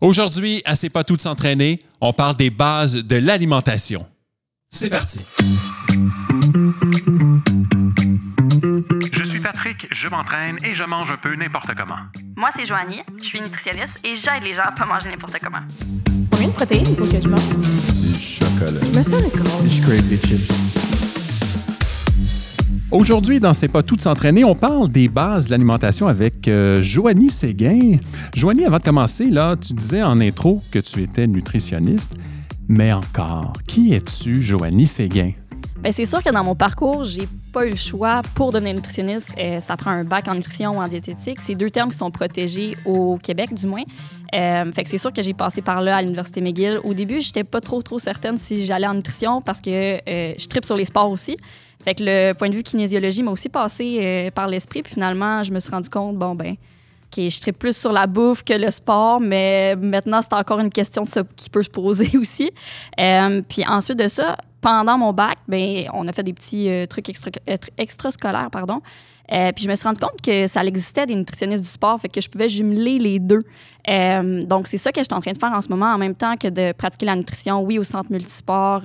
Aujourd'hui, à C'est pas tout de s'entraîner, on parle des bases de l'alimentation. C'est parti. Je suis Patrick, je m'entraîne et je mange un peu n'importe comment. Moi, c'est Joanie, je suis nutritionniste et j'aide les gens à pas manger n'importe comment. Combien de protéines il faut que je mange? Du chocolat. Mais ça, le gros. Je crave des chips. Aujourd'hui, dans C'est pas tout de s'entraîner, on parle des bases de l'alimentation avec euh, Joanie Séguin. Joanie, avant de commencer, là, tu disais en intro que tu étais nutritionniste. Mais encore, qui es-tu, Joanie Séguin? Ben, c'est sûr que dans mon parcours, j'ai pas eu le choix pour devenir nutritionniste. Euh, ça prend un bac en nutrition ou en diététique. C'est deux termes qui sont protégés au Québec, du moins. Euh, fait que c'est sûr que j'ai passé par là à l'Université McGill. Au début, j'étais pas trop, trop certaine si j'allais en nutrition parce que euh, je tripe sur les sports aussi. Fait que le point de vue kinésiologie m'a aussi passé par l'esprit. Puis finalement, je me suis rendu compte, bon, ben, OK, je tripe plus sur la bouffe que le sport, mais maintenant, c'est encore une question qui peut se poser aussi. Puis ensuite de ça, pendant mon bac, ben, on a fait des petits euh, trucs extra, extrascolaires, pardon. Euh, puis je me suis rendu compte que ça existait des nutritionnistes du sport, fait que je pouvais jumeler les deux. Euh, donc c'est ça que je suis en train de faire en ce moment, en même temps que de pratiquer la nutrition, oui, au centre multisport,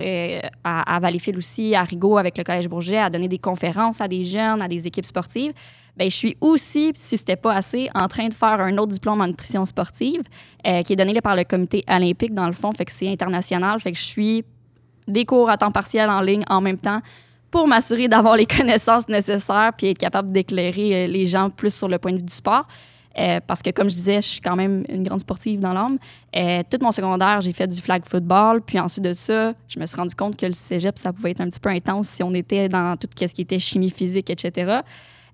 à, à Valleyfield aussi, à Rigaud avec le Collège Bourget, à donner des conférences à des jeunes, à des équipes sportives. Ben, je suis aussi, si c'était pas assez, en train de faire un autre diplôme en nutrition sportive qui est donné par le comité olympique dans le fond, fait que c'est international, fait que je suis des cours à temps partiel en ligne en même temps pour m'assurer d'avoir les connaissances nécessaires puis être capable d'éclairer euh, les gens plus sur le point de vue du sport. Euh, parce que, comme je disais, je suis quand même une grande sportive dans l'âme. Euh, tout mon secondaire, j'ai fait du flag football. Puis ensuite de ça, je me suis rendu compte que le cégep, ça pouvait être un petit peu intense si on était dans tout ce qui était chimie physique, etc.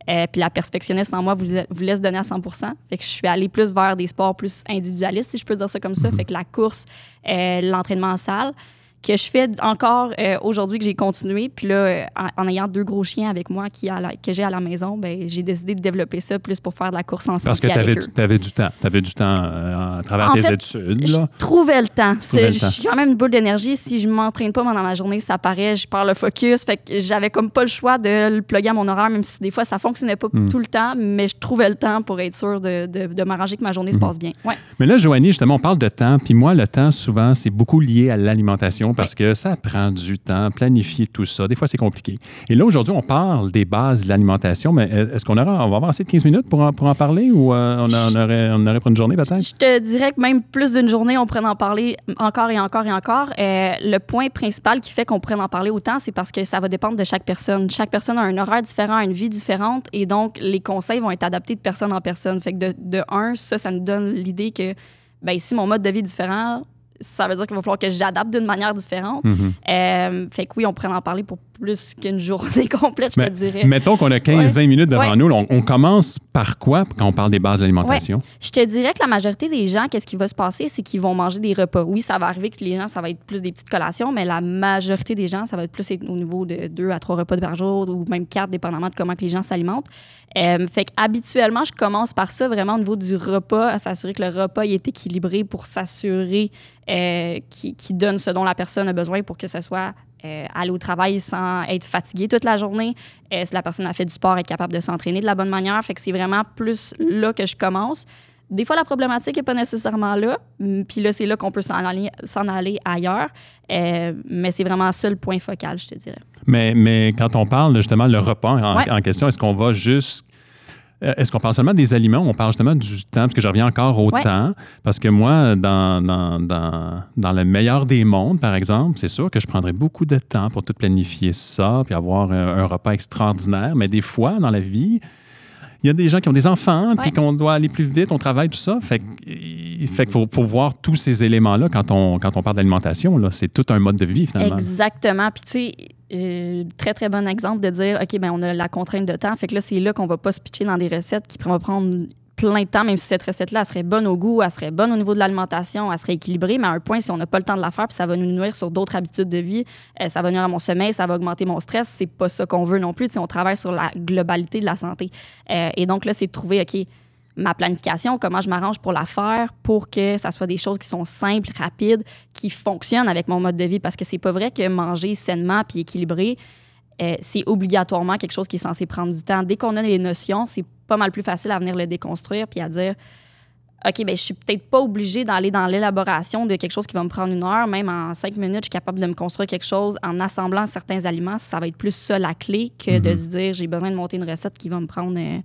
Euh, puis la perfectionniste en moi vous, vous laisse donner à 100 Fait que je suis allée plus vers des sports plus individualistes, si je peux dire ça comme ça. Fait que la course, l'entraînement en salle, que je fais encore euh, aujourd'hui, que j'ai continué. Puis là, euh, en, en ayant deux gros chiens avec moi qui à la- que j'ai à la maison, ben, j'ai décidé de développer ça plus pour faire de la course en Parce que tu avais, du temps. Tu avais du temps euh, à travers En tes fait, études. Je Là. trouvais le temps. Je suis quand même une boule d'énergie. Si je m'entraîne pas pendant la journée, ça paraît, je perds le focus. Fait que j'avais comme pas le choix de le plugger à mon horaire, même si des fois ça fonctionnait pas Hmm. tout le temps, mais je trouvais le temps pour être sûr de, de, de m'arranger que ma journée se Hmm. passe bien. Ouais. Mais là, Joanie, justement, on parle de temps. Puis moi, le temps, souvent, c'est beaucoup lié à l'alimentation parce que ça prend du temps, planifier tout ça. Des fois, c'est compliqué. Et là, aujourd'hui, on parle des bases de l'alimentation. Mais est-ce qu'on aura, on va avoir assez de 15 minutes pour en, pour en parler ou euh, on, aurait, on aurait pour une journée peut-être? Je te dirais que même plus d'une journée, on pourrait en parler encore et encore et encore. Euh, le point principal qui fait qu'on pourrait en parler autant, c'est parce que ça va dépendre de chaque personne. Chaque personne a un horaire différent, une vie différente, et donc les conseils vont être adaptés de personne en personne. Fait que de, de un, ça, ça nous donne l'idée que ben, si mon mode de vie est différent, ça veut dire qu'il va falloir que j'adapte d'une manière différente. Mhm. Euh, fait que oui, on pourrait en parler pour plus qu'une journée complète, je te dirais. Mettons qu'on a 15-20 minutes devant Ouais. nous. On, on commence par quoi quand on parle des bases de l'alimentation? Je te dirais que la majorité des gens, qu'est-ce qui va se passer, c'est qu'ils vont manger des repas. Oui, ça va arriver que les gens, ça va être plus des petites collations, mais la majorité des gens, ça va être plus au niveau de deux à trois repas par jour ou même quatre, dépendamment de comment que les gens s'alimentent. Euh, fait que habituellement, je commence par ça vraiment au niveau du repas, à s'assurer que le repas il est équilibré pour s'assurer euh, qu'il qu'il donne ce dont la personne a besoin pour que ce soit euh, aller au travail sans être fatigué toute la journée. Euh, si la personne a fait du sport, être capable de s'entraîner de la bonne manière. Fait que c'est vraiment plus là que je commence. Des fois, la problématique n'est pas nécessairement là. Puis là, c'est là qu'on peut s'en aller, s'en aller ailleurs. Euh, mais c'est vraiment ça le point focal, je te dirais. Mais, mais quand on parle justement le repas en, Ouais. en question, est-ce qu'on va juste. Euh, Est-ce qu'on parle seulement des aliments ou on parle justement du temps? Parce que je reviens encore au Ouais. temps. Parce que moi, dans, dans, dans, dans le meilleur des mondes, par exemple, c'est sûr que je prendrais beaucoup de temps pour tout planifier ça, puis avoir un, un repas extraordinaire. Mais des fois, dans la vie, il y a des gens qui ont des enfants, puis qu'on doit aller plus vite, on travaille, tout ça. Fait, qu'il faut, faut voir tous ces éléments-là quand on, quand on parle d'alimentation. là. C'est tout un mode de vie, finalement. Exactement. Puis, tu sais, euh, très, très bon exemple de dire, OK, ben on a la contrainte de temps. Fait que là, c'est là qu'on va pas se pitcher dans des recettes qui vont prendre plein de temps, même si cette recette-là, serait bonne au goût, elle serait bonne au niveau de l'alimentation, elle serait équilibrée, mais à un point, si on n'a pas le temps de la faire, puis ça va nous nuire sur d'autres habitudes de vie, euh, ça va nuire à mon sommeil, ça va augmenter mon stress, c'est pas ça qu'on veut non plus. Sais, on travaille sur la globalité de la santé. Euh, et donc là, c'est de trouver, OK, ma planification, comment je m'arrange pour la faire, pour que ça soit des choses qui sont simples, rapides, qui fonctionnent avec mon mode de vie. Parce que c'est pas vrai que manger sainement puis équilibré, euh, c'est obligatoirement quelque chose qui est censé prendre du temps. Dès qu'on a les notions, c'est pas mal plus facile à venir le déconstruire puis à dire OK, ben je suis peut-être pas obligée d'aller dans l'élaboration de quelque chose qui va me prendre une heure. Même en cinq minutes, je suis capable de me construire quelque chose en assemblant certains aliments. Ça va être plus ça la clé que de Mhm. se dire j'ai besoin de monter une recette qui va me prendre euh,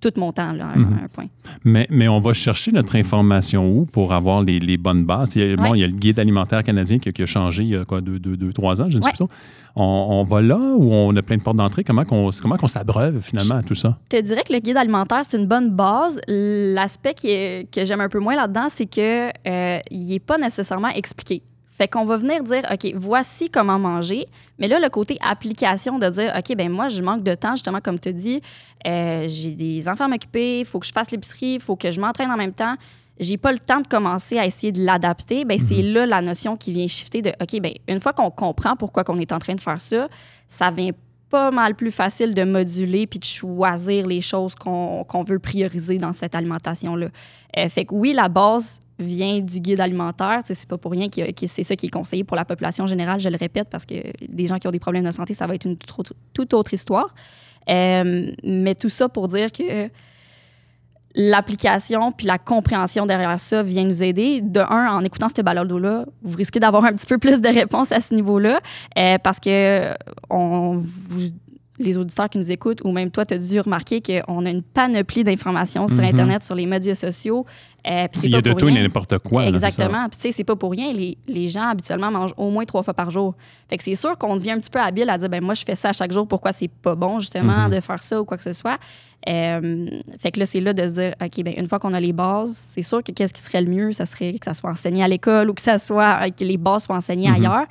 tout mon temps, là, à un- Mhm. à un point. Mais, mais on va chercher notre information où pour avoir les, les bonnes bases? Il y, a, bon, Ouais. il y a le guide alimentaire canadien qui, a- qui a changé il y a quoi, deux, deux, deux, trois ans, je ne sais Ouais. plus trop. On, on va là où on a plein de portes d'entrée. Comment qu'on comment qu'on s'abreuve finalement à tout ça? Je te dirais que le guide alimentaire, c'est une bonne base. L'aspect que j'aime un peu moins là-dedans, c'est que euh, il n'est pas nécessairement expliqué. Fait qu'on va venir dire, OK, voici comment manger. Mais là, le côté application de dire, OK, ben moi, je manque de temps, justement, comme tu dis. Euh, j'ai des enfants à m'occuper, il faut que je fasse l'épicerie, il faut que je m'entraîne en même temps. J'ai pas le temps de commencer à essayer de l'adapter. Ben, c'est là la notion qui vient shifter de, OK, ben une fois qu'on comprend pourquoi qu'on est en train de faire ça, ça vient pas mal plus facile de moduler puis de choisir les choses qu'on qu'on veut prioriser dans cette alimentation-là. Euh, fait que oui, la base vient du guide alimentaire. C'est pas pour rien que, c'est ça qui est conseillé pour la population générale, je le répète, parce que des gens qui ont des problèmes de santé, ça va être une toute autre, toute autre histoire. Euh, mais tout ça pour dire que l'application puis la compréhension derrière ça vient nous aider. De un, en écoutant ce balado-là, vous risquez d'avoir un petit peu plus de réponses à ce niveau-là euh, parce que vous- les auditeurs qui nous écoutent ou même toi, tu as dû remarquer qu'on a une panoplie d'informations sur Mhm. Internet, sur les médias sociaux. Euh, puis c'est Il y a de tout et rien. n'importe quoi. Exactement. Puis, tu sais, c'est pas pour rien. Les, les gens, habituellement, mangent au moins trois fois par jour. Fait que c'est sûr qu'on devient un petit peu habile à dire, ben moi, je fais ça à chaque jour. Pourquoi c'est pas bon, justement, Mhm. de faire ça ou quoi que ce soit? Euh, fait que là, c'est là de se dire, OK, ben une fois qu'on a les bases, c'est sûr que qu'est-ce qui serait le mieux? Ça serait que ça soit enseigné à l'école ou que ça soit, que les bases soient enseignées Mhm. ailleurs.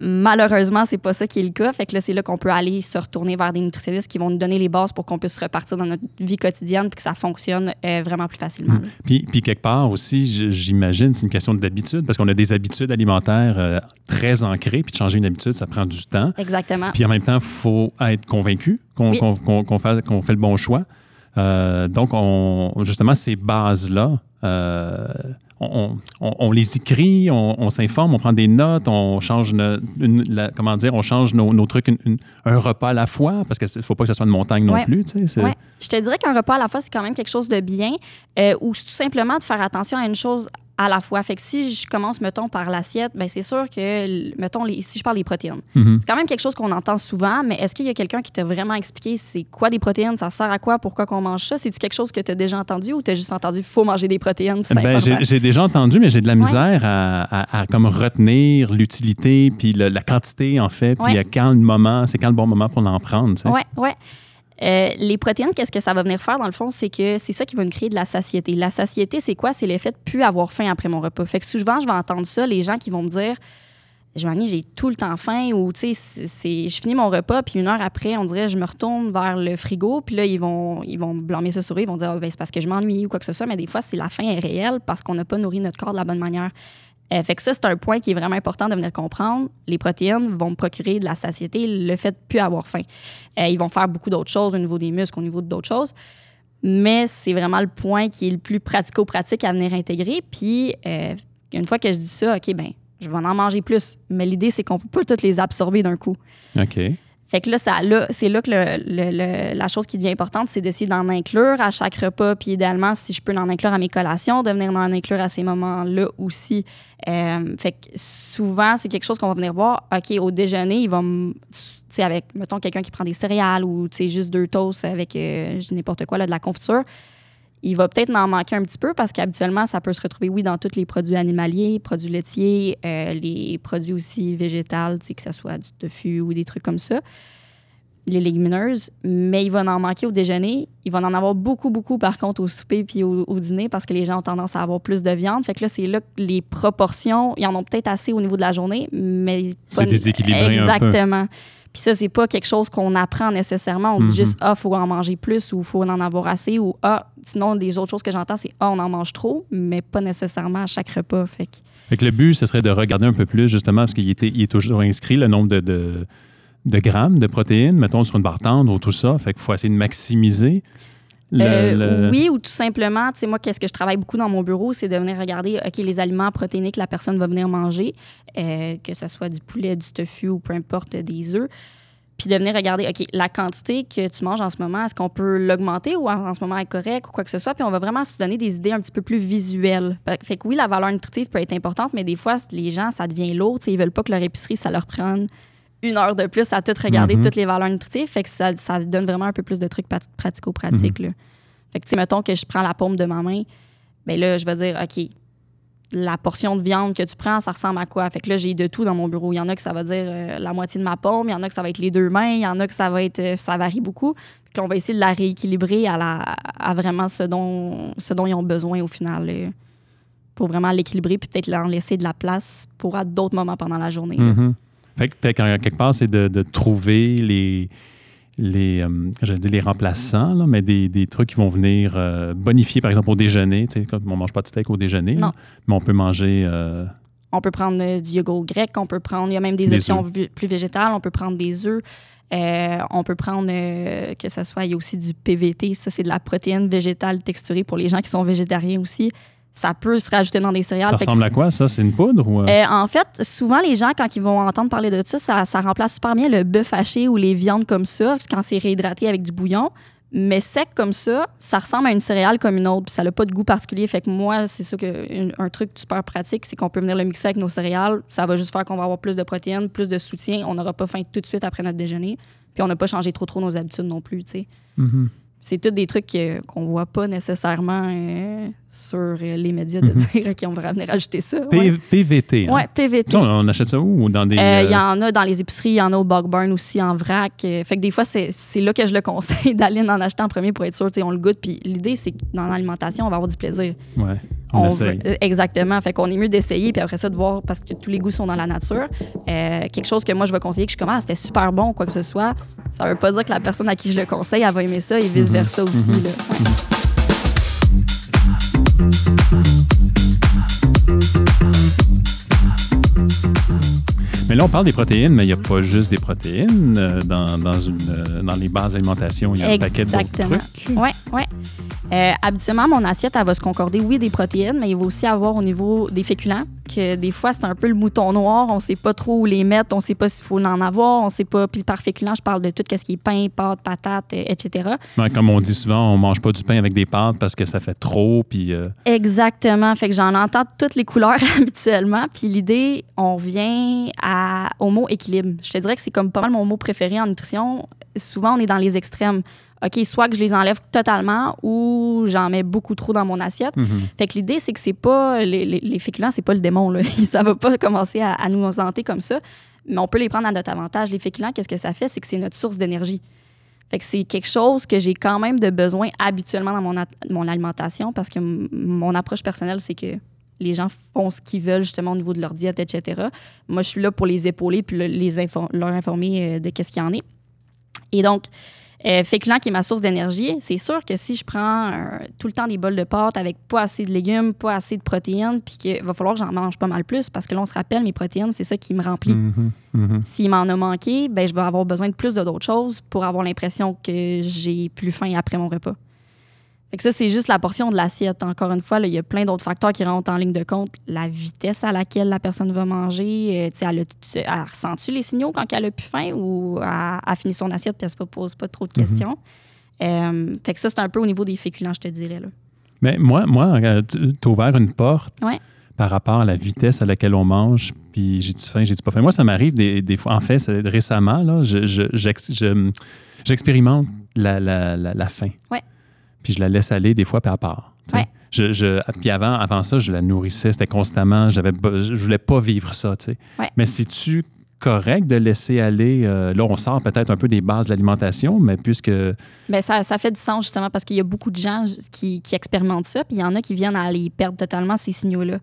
Malheureusement, c'est pas ça qui est le cas. Fait que là, c'est là qu'on peut aller se retourner vers des nutritionnistes qui vont nous donner les bases pour qu'on puisse repartir dans notre vie quotidienne puis que ça fonctionne euh, vraiment plus facilement. là. Puis, puis quelque part aussi, j'imagine, c'est une question d'habitude, parce qu'on a des habitudes alimentaires euh, très ancrées, puis de changer une habitude, ça prend du temps. Exactement. Puis en même temps, il faut être convaincu qu'on Oui. fait, le bon choix. Euh, donc, on, justement, ces bases-là, on, on- on les écrit, on, on s'informe, on prend des notes, on change, no- une- la- comment dire, on change nos, nos trucs une- une- un repas à la fois, parce qu'il ne faut pas que ce soit une montagne non Ouais. plus. tu sais, c'est- Ouais. Je te dirais qu'un repas à la fois, c'est quand même quelque chose de bien, euh, ou tout simplement de faire attention à une chose à la fois. Fait que si je commence, mettons, par l'assiette, ben c'est sûr que, mettons, les, si je parle des protéines, Mhm. c'est quand même quelque chose qu'on entend souvent, mais est-ce qu'il y a quelqu'un qui t'a vraiment expliqué c'est quoi des protéines, ça sert à quoi, pourquoi qu'on mange ça? C'est-tu quelque chose que tu as déjà entendu ou tu as juste entendu faut manger des protéines? c'est Ben, j'ai déjà entendu, mais j'ai de la Ouais. misère à, à- à comme retenir l'utilité, puis le- la quantité, en fait, puis Ouais. quand le moment, c'est quand le bon moment pour en prendre. Ouais, ouais. Euh, les protéines, qu'est-ce que ça va venir faire dans le fond? C'est que c'est ça qui va nous créer de la satiété. La satiété, c'est quoi? C'est l'effet de plus avoir faim après mon repas. Fait que souvent, je vais entendre ça, les gens qui vont me dire Joanie, j'ai tout le temps faim ou tu sais, je finis mon repas, puis une heure après, on dirait, je me retourne vers le frigo, puis là, ils vont, ils vont blâmer ça sur ils vont dire, ben, c'est parce que je m'ennuie ou quoi que ce soit, mais des fois, c'est la faim est réelle parce qu'on n'a pas nourri notre corps de la bonne manière. Euh, fait que ça, c'est un point qui est vraiment important de venir comprendre. Les protéines vont me procurer de la satiété, le fait de plus avoir faim. Euh, ils vont faire beaucoup d'autres choses au niveau des muscles, au niveau d'autres choses. Mais c'est vraiment le point qui est le plus pratico-pratique à venir intégrer. Puis, euh, une fois que je dis ça, OK, ben, je vais en manger plus. Mais l'idée, c'est qu'on peut pas toutes les absorber d'un coup. OK. Fait que là, ça, là c'est là que le- le- le- la chose qui devient importante, c'est d'essayer d'en inclure à chaque repas. Puis idéalement, si je peux en inclure à mes collations, de venir en inclure à ces moments-là aussi. Euh, fait que souvent, c'est quelque chose qu'on va venir voir. OK, au déjeuner, il va me. Sais, avec, mettons, quelqu'un qui prend des céréales ou, tu sais, juste deux toasts avec euh, n'importe quoi, là, de la confiture. Il va peut-être en manquer un petit peu parce qu'habituellement, ça peut se retrouver, oui, dans tous les produits animaliers, produits laitiers, euh, les produits aussi végétales, tu sais, que ce soit du tofu ou des trucs comme ça, les légumineuses. Mais il va en manquer au déjeuner. Il va en avoir beaucoup, beaucoup, par contre, au souper puis au, au dîner parce que les gens ont tendance à avoir plus de viande. Fait que là, c'est là que les proportions, ils en ont peut-être assez au niveau de la journée, mais... C'est déséquilibré un peu. Puis ça, c'est pas quelque chose qu'on apprend nécessairement. On Mhm. dit juste, ah, faut en manger plus ou faut en avoir assez ou ah, sinon, des autres choses que j'entends, c'est ah, on en mange trop, mais pas nécessairement à chaque repas. Fait que, Fait que le but, ce serait de regarder un peu plus, justement, parce qu'il était- il est toujours inscrit le nombre de, de, de grammes de protéines, mettons, sur une barre tendre ou tout ça. Fait qu'il faut essayer de maximiser. Le- Euh, le- Oui, ou tout simplement, tu sais, moi, qu'est-ce que je travaille beaucoup dans mon bureau, c'est de venir regarder, OK, les aliments protéinés que la personne va venir manger, euh, que ce soit du poulet, du tofu ou peu importe, des œufs. puis de venir regarder, OK, la quantité que tu manges en ce moment, est-ce qu'on peut l'augmenter ou en, ce moment est correcte ou quoi que ce soit? Puis on va vraiment se donner des idées un petit peu plus visuelles. Fait, que oui, la valeur nutritive peut être importante, mais des fois, les gens, ça devient lourd. Tu sais, Ils veulent pas que leur épicerie, ça leur prenne une heure de plus à tout regarder, Mhm. toutes les valeurs nutritives. Fait que ça, ça donne vraiment un peu plus de trucs pratico-pratiques. là. Fait que, tu mettons que je prends la paume de ma main, ben là, je vais dire, OK, la portion de viande que tu prends, ça ressemble à quoi? Fait que là, j'ai de tout dans mon bureau. Il y en a que ça va dire euh, la moitié de ma paume, il y en a que ça va être les deux mains, il y en a que ça va être, euh, ça varie beaucoup. Puis on va essayer de la rééquilibrer à, la, à vraiment ce dont, ce dont ils ont besoin au final. euh, pour vraiment l'équilibrer, puis peut-être leur laisser de la place pour à d'autres moments pendant la journée. Fait fait quelque part, c'est de, de trouver les, les, euh, j'allais dire les remplaçants, là, mais des, des trucs qui vont venir euh, bonifier, par exemple, au déjeuner. Tu sais, comme on ne mange pas de steak au déjeuner, là, mais on peut manger. euh, On peut prendre du yogourt grec, on peut prendre, il y a même des, Des options plus végétales, on peut prendre des œufs, on peut prendre, que ce soit, il y a aussi du PVT, ça c'est de la protéine végétale texturée pour les gens qui sont végétariens aussi. Ça peut se rajouter dans des céréales. ça ressemble à quoi, ça? C'est une poudre ou. euh? euh, en fait, souvent, les gens, quand ils vont entendre parler de ça, ça, ça remplace super bien le bœuf haché ou les viandes comme ça, quand c'est réhydraté avec du bouillon. Mais sec comme ça, ça ressemble à une céréale comme une autre, puis ça n'a pas de goût particulier. Fait que moi, c'est ça que une- un truc super pratique, c'est qu'on peut venir le mixer avec nos céréales. Ça va juste faire qu'on va avoir plus de protéines, plus de soutien. On n'aura pas faim tout de suite après notre déjeuner. Puis on n'a pas changé trop trop nos habitudes non plus, tu sais. Mhm. C'est tous des trucs qu'on voit pas nécessairement euh, sur euh, les médias de Mhm. dire, OK, on va venir ajouter ça. Ouais, PVT. hein? Ouais, PVT. Ça, on, achète ça où? Dans des. Euh, Il y en a dans les épiceries, il y en a au Bog Barn aussi en vrac. Fait que des fois, c'est là que je le conseille d'aller en acheter en premier pour être sûr, on le goûte. Puis l'idée, c'est que dans l'alimentation, on va avoir du plaisir. ouais, on, On essaye. veut- exactement. Fait qu'on est mieux d'essayer, puis après ça, de voir, parce que tous les goûts sont dans la nature. Quelque chose que moi, je vais conseiller, que je commence, c'était super bon, quoi que ce soit. Ça veut pas dire que la personne à qui je le conseille, elle va aimer ça et vice-versa aussi. là. Mais là, on parle des protéines, mais il n'y a pas juste des protéines. euh, dans, dans, une, euh, dans les bases d'alimentation, il y a un paquet d'autres Exactement. trucs. Oui, oui. Euh, habituellement, mon assiette, elle va se concorder, oui, des protéines, mais il va aussi avoir au niveau des féculents, que des fois, c'est un peu le mouton noir. On ne sait pas trop où les mettre, on ne sait pas s'il faut en avoir, on ne sait pas. Puis par féculent, je parle de tout ce qui est pain, pâtes, patates, euh, etc. Ouais, comme on dit souvent, on mange pas du pain avec des pâtes parce que ça fait trop. Puis, euh, Exactement. Fait que j'en entends toutes les couleurs habituellement. Puis l'idée, on revient à, au mot équilibre. Je te dirais que c'est comme pas mal mon mot préféré en nutrition. Souvent, on est dans les extrêmes. OK, soit que je les enlève totalement ou j'en mets beaucoup trop dans mon assiette. mhm. Fait que l'idée, c'est que c'est pas les, les, les féculents, c'est pas le démon. Là. Ça va pas commencer à, à nous hanter comme ça. Mais on peut les prendre à notre avantage. Les féculents, qu'est-ce que ça fait? C'est que c'est notre source d'énergie. Fait que c'est quelque chose que j'ai quand même de besoin habituellement dans mon, mon alimentation parce que mon approche personnelle, c'est que les gens font ce qu'ils veulent justement au niveau de leur diète, etc. Moi, je suis là pour les épauler puis le- les leur informer euh, de qu'est-ce qu'il y en est. Et donc, euh, féculent qui est ma source d'énergie, c'est sûr que si je prends euh, tout le temps des bols de pâtes avec pas assez de légumes, pas assez de protéines, puis qu'il va falloir que j'en mange pas mal plus parce que là, on se rappelle, mes protéines, c'est ça qui me remplit. Mhm, mhm. S'il m'en a manqué, ben, je vais avoir besoin de plus d'autres choses pour avoir l'impression que j'ai plus faim après mon repas. Fait que ça, c'est juste la portion de l'assiette. Encore une fois, il y a plein d'autres facteurs qui rentrent en ligne de compte. La vitesse à laquelle la personne va manger. euh, tu sais, elle, a- elle ressent-tu les signaux quand elle a plus faim ou elle a fini son assiette et elle se pose pas trop de questions? Euh, fait que ça, c'est un peu au niveau des féculents, je te dirais. Là. Mais moi, moi euh, tu as ouvert une porte Ouais. par rapport à la vitesse à laquelle on mange, puis j'ai-tu faim, j'ai-tu pas faim? Moi, ça m'arrive des, des fois. En fait, récemment, là, je- je- j'ex- je- j'expérimente la, la, la, la faim. Ouais. Puis je la laisse aller des fois, puis à part. tu. Ouais. Je, je- puis avant, avant ça, je la nourrissais, c'était constamment. J'avais, je voulais pas vivre ça. tu. Ouais. Mais c'est-tu correct de laisser aller? euh, là, on sort peut-être un peu des bases de l'alimentation, mais puisque. Ben, ça, ça fait du sens justement parce qu'il y a beaucoup de gens qui, qui expérimentent ça, puis il y en a qui viennent à aller perdre totalement ces signaux-là.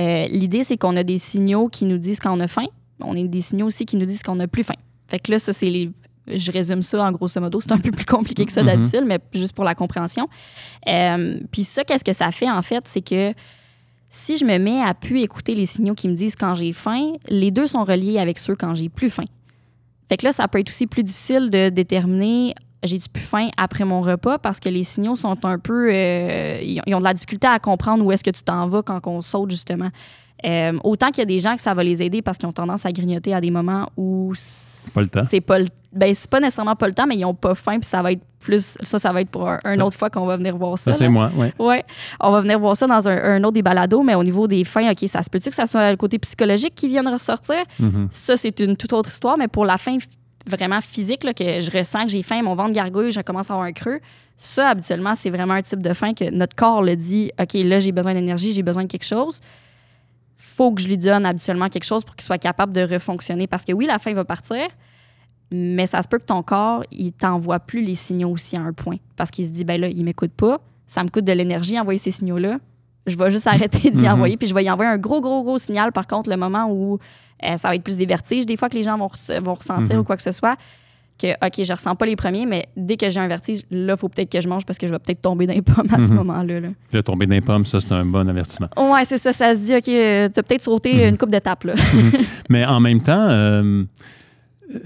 Euh, L'idée, c'est qu'on a des signaux qui nous disent quand on a faim. On a des signaux aussi qui nous disent qu'on n'a plus faim. Fait que là, ça, c'est les. Je résume ça en grosso modo. C'est un peu plus compliqué que ça Mhm. d'habitude, mais juste pour la compréhension. Euh, puis ça, qu'est-ce que ça fait en fait? C'est que si je me mets à plus écouter les signaux qui me disent quand j'ai faim, les deux sont reliés avec ceux quand j'ai plus faim. Fait que là, ça peut être aussi plus difficile de déterminer j'ai-tu plus faim après mon repas parce que les signaux sont un peu. euh, ils, ont- ils ont de la difficulté à comprendre où est-ce que tu t'en vas quand on saute, justement. Euh, autant qu'il y a des gens que ça va les aider parce qu'ils ont tendance à grignoter à des moments où c'est Pas le temps. C'est pas, le- ben, c'est pas nécessairement pas le temps, mais ils ont pas faim, puis ça va être plus. Ça, ça va être pour un, une autre fois qu'on va venir voir ça. Ça, c'est moi, ouais. Ouais, on va venir voir ça dans un, un autre des balados, mais au niveau des fins, OK, ça se peut-tu que ça soit le côté psychologique qui vienne ressortir? Mhm. Ça, c'est une toute autre histoire, mais pour la faim vraiment physique, là, que je ressens que j'ai faim, mon ventre gargouille, je commence à avoir un creux, ça, habituellement, c'est vraiment un type de faim que notre corps le dit, OK, là, j'ai besoin d'énergie, j'ai besoin de quelque chose. Faut que je lui donne habituellement quelque chose pour qu'il soit capable de refonctionner. Parce que oui, la faim va partir, mais ça se peut que ton corps, il t'envoie plus les signaux aussi à un point. Parce qu'il se dit, ben là, il m'écoute pas, ça me coûte de l'énergie envoyer ces signaux-là. Je vais juste arrêter d'y Mhm. envoyer, puis je vais y envoyer un gros, gros, gros signal, par contre, le moment où euh, ça va être plus des vertiges, des fois que les gens vont, vont ressentir Mhm. ou quoi que ce soit, que, OK, je ressens pas les premiers, mais dès que j'ai un vertige, là, il faut peut-être que je mange parce que je vais peut-être tomber dans les pommes à ce Mhm. moment-là. là. Là, tomber dans les pommes, ça, c'est un bon avertissement. Ouais, c'est ça, ça se dit, OK, euh, t'as peut-être sauté Mhm. une coupe d'étapes, là. Mais en même temps, euh,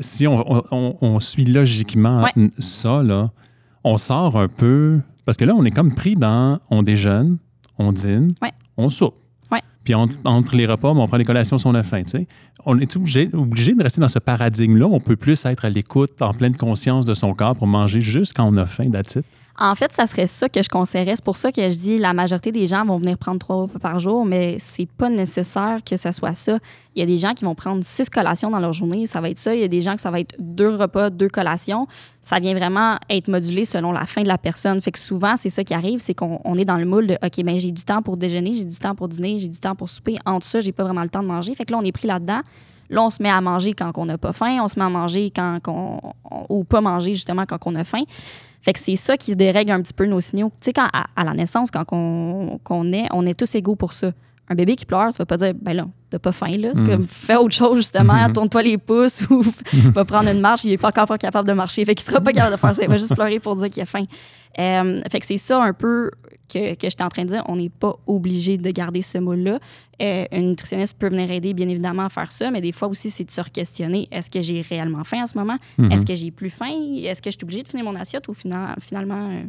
si on, on- on- on suit logiquement Ouais. ça, là, on sort un peu. Parce que là, on est comme pris dans on déjeune, on dîne, Ouais. on soupe. Puis on- entre les repas, on prend des collations si on a faim. On est obligé, obligé de rester dans ce paradigme-là. On peut plus être à l'écoute, en pleine conscience de son corps pour manger juste quand on a faim, it. En fait, ça serait ça que je conseillerais. C'est pour ça que je dis la majorité des gens vont venir prendre trois repas par jour, mais c'est pas nécessaire que ce soit ça. Il y a des gens qui vont prendre six collations dans leur journée, ça va être ça. Il y a des gens que ça va être deux repas, deux collations. Ça vient vraiment être modulé selon la faim de la personne. Fait que souvent, c'est ça qui arrive, c'est qu'on on est dans le moule de OK, ben j'ai du temps pour déjeuner, j'ai du temps pour dîner, j'ai du temps pour souper. Entre ça, j'ai pas vraiment le temps de manger. Fait que là, on est pris là-dedans. Là, on se met à manger quand on n'a pas faim, on se met à manger quand on- ou pas manger justement quand on a faim. Fait que c'est ça qui dérègle un petit peu nos signaux. Tu sais, quand à, la naissance, quand on, qu'on est, on est tous égaux pour ça. Un bébé qui pleure, ça va pas dire, ben là, t'as pas faim, là. Mm. Comme, fais autre chose, justement, Mhm. tourne-toi les pouces ou va prendre une marche, il est pas encore pas capable de marcher. Fait qu'il sera pas capable de faire ça. Il va juste pleurer pour dire qu'il a faim. Euh, fait que c'est ça un peu que, que j'étais en train de dire. On n'est pas obligé de garder ce moule-là. Euh, une nutritionniste peut venir aider, bien évidemment, à faire ça, mais des fois aussi, c'est de se re-questionner. Est-ce que j'ai réellement faim en ce moment? Mhm. Est-ce que j'ai plus faim? Est-ce que je suis obligée de finir mon assiette ou fina- finalement, euh,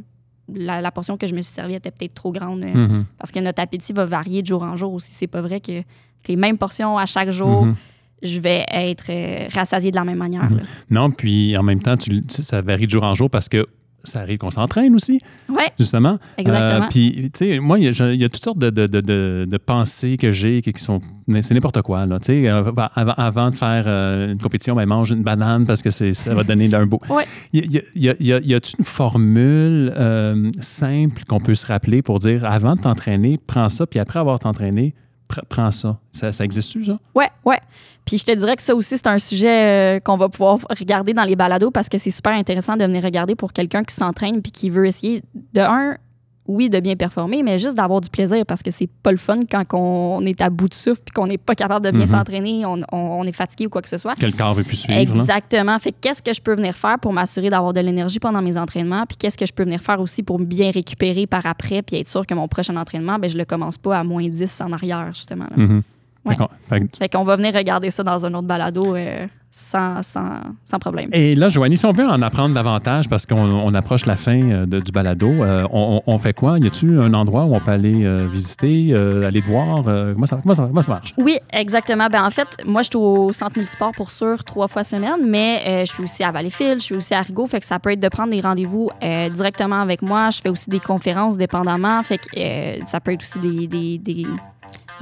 la, la portion que je me suis servie était peut-être trop grande? euh, Mhm. Parce que notre appétit va varier de jour en jour aussi. C'est pas vrai que les mêmes portions à chaque jour, Mhm. je vais être euh, rassasiée de la même manière. Mhm. Non, puis en même temps, tu, ça varie de jour en jour parce que ça arrive qu'on s'entraîne aussi, Ouais, justement. exactement. Euh, puis, tu sais, moi, il y, a- y toutes sortes de, de, de, de- de pensées que j'ai qui sont. C'est n'importe quoi, là. Tu sais, euh, avant, avant de faire euh, une compétition, ben, mange une banane parce que ça va donner un beau. Il y a, y a- a- une formule simple qu'on peut se rappeler pour dire avant de t'entraîner, prends ça, puis après avoir t'entraîné, prends ça. Ça, existe-tu, ça? Ouais, ouais. Puis je te dirais que ça aussi, c'est un sujet euh, qu'on va pouvoir regarder dans les balados parce que c'est super intéressant de venir regarder pour quelqu'un qui s'entraîne puis qui veut essayer de un, oui, de bien performer, mais juste d'avoir du plaisir parce que c'est pas le fun quand on est à bout de souffle puis qu'on n'est pas capable de bien Mhm. s'entraîner, on, on- on est fatigué ou quoi que ce soit. Que le corps veut plus suivre. là. Exactement. Fait que qu'est-ce que je peux venir faire pour m'assurer d'avoir de l'énergie pendant mes entraînements, puis qu'est-ce que je peux venir faire aussi pour bien récupérer par après, puis être sûr que mon prochain entraînement, ben je le commence pas à moins 10 en arrière, justement. là. Mhm. Ouais. Fait qu'on va venir regarder ça dans un autre balado euh, sans, sans, sans problème. Et là, Joanie, si on veut en apprendre davantage, parce qu'on on approche la fin euh, de- du balado, euh, on, on- fait quoi? Y a-tu un endroit où on peut aller euh, visiter, euh, aller te voir? comment, ça, comment, ça, comment ça marche? Oui, exactement. Ben, en fait, moi, je suis au centre multisport pour sûr trois fois semaine, mais je suis aussi à Valleyfield, je suis aussi à Rigaud. Fait que ça peut être de prendre des rendez-vous directement avec moi. Je fais aussi des conférences dépendamment. Fait que ça peut être aussi des, des, des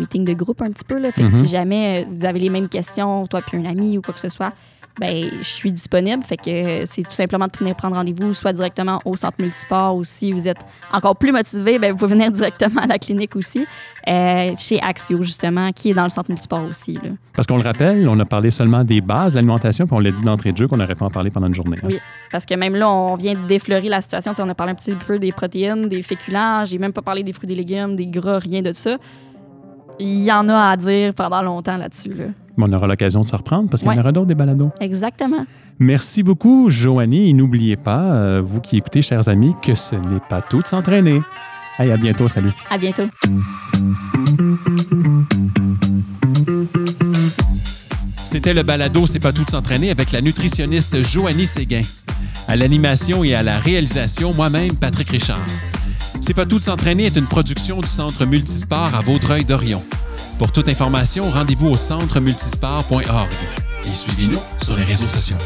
meetings de groupe un petit peu. Là. Fait que Mhm. si jamais euh, vous avez les mêmes questions, toi puis un ami ou quoi que ce soit, ben je suis disponible. Fait que euh, c'est tout simplement de venir prendre rendez-vous, soit directement au centre multisport ou si vous êtes encore plus motivé, ben vous pouvez venir directement à la clinique aussi, euh, chez Axio justement, qui est dans le centre multisport aussi. Là. Parce qu'on le rappelle, on a parlé seulement des bases de l'alimentation, puis on l'a dit d'entrée de jeu qu'on n'aurait pas en parler pendant une journée. hein. Oui. Parce que même là, on vient de défleurer la situation. On a parlé un petit peu des protéines, des féculents. J'ai même pas parlé des fruits des légumes, des gras, rien de ça. Il y en a à dire pendant longtemps là-dessus. Là. On aura l'occasion de se reprendre parce qu'il y en aura d'autres des balados. Exactement. Merci beaucoup, Joanie. Et n'oubliez pas, euh, vous qui écoutez, chers amis, que ce n'est pas tout de s'entraîner. Hey, à bientôt. Salut. À bientôt. C'était le balado C'est pas tout de s'entraîner avec la nutritionniste Joanie Séguin. À l'animation et à la réalisation, moi-même, Patrick Richard. C'est pas tout de s'entraîner est une production du Centre Multisport à Vaudreuil-Dorion. Pour toute information, rendez-vous au centremultisport.org et suivez-nous sur les réseaux sociaux.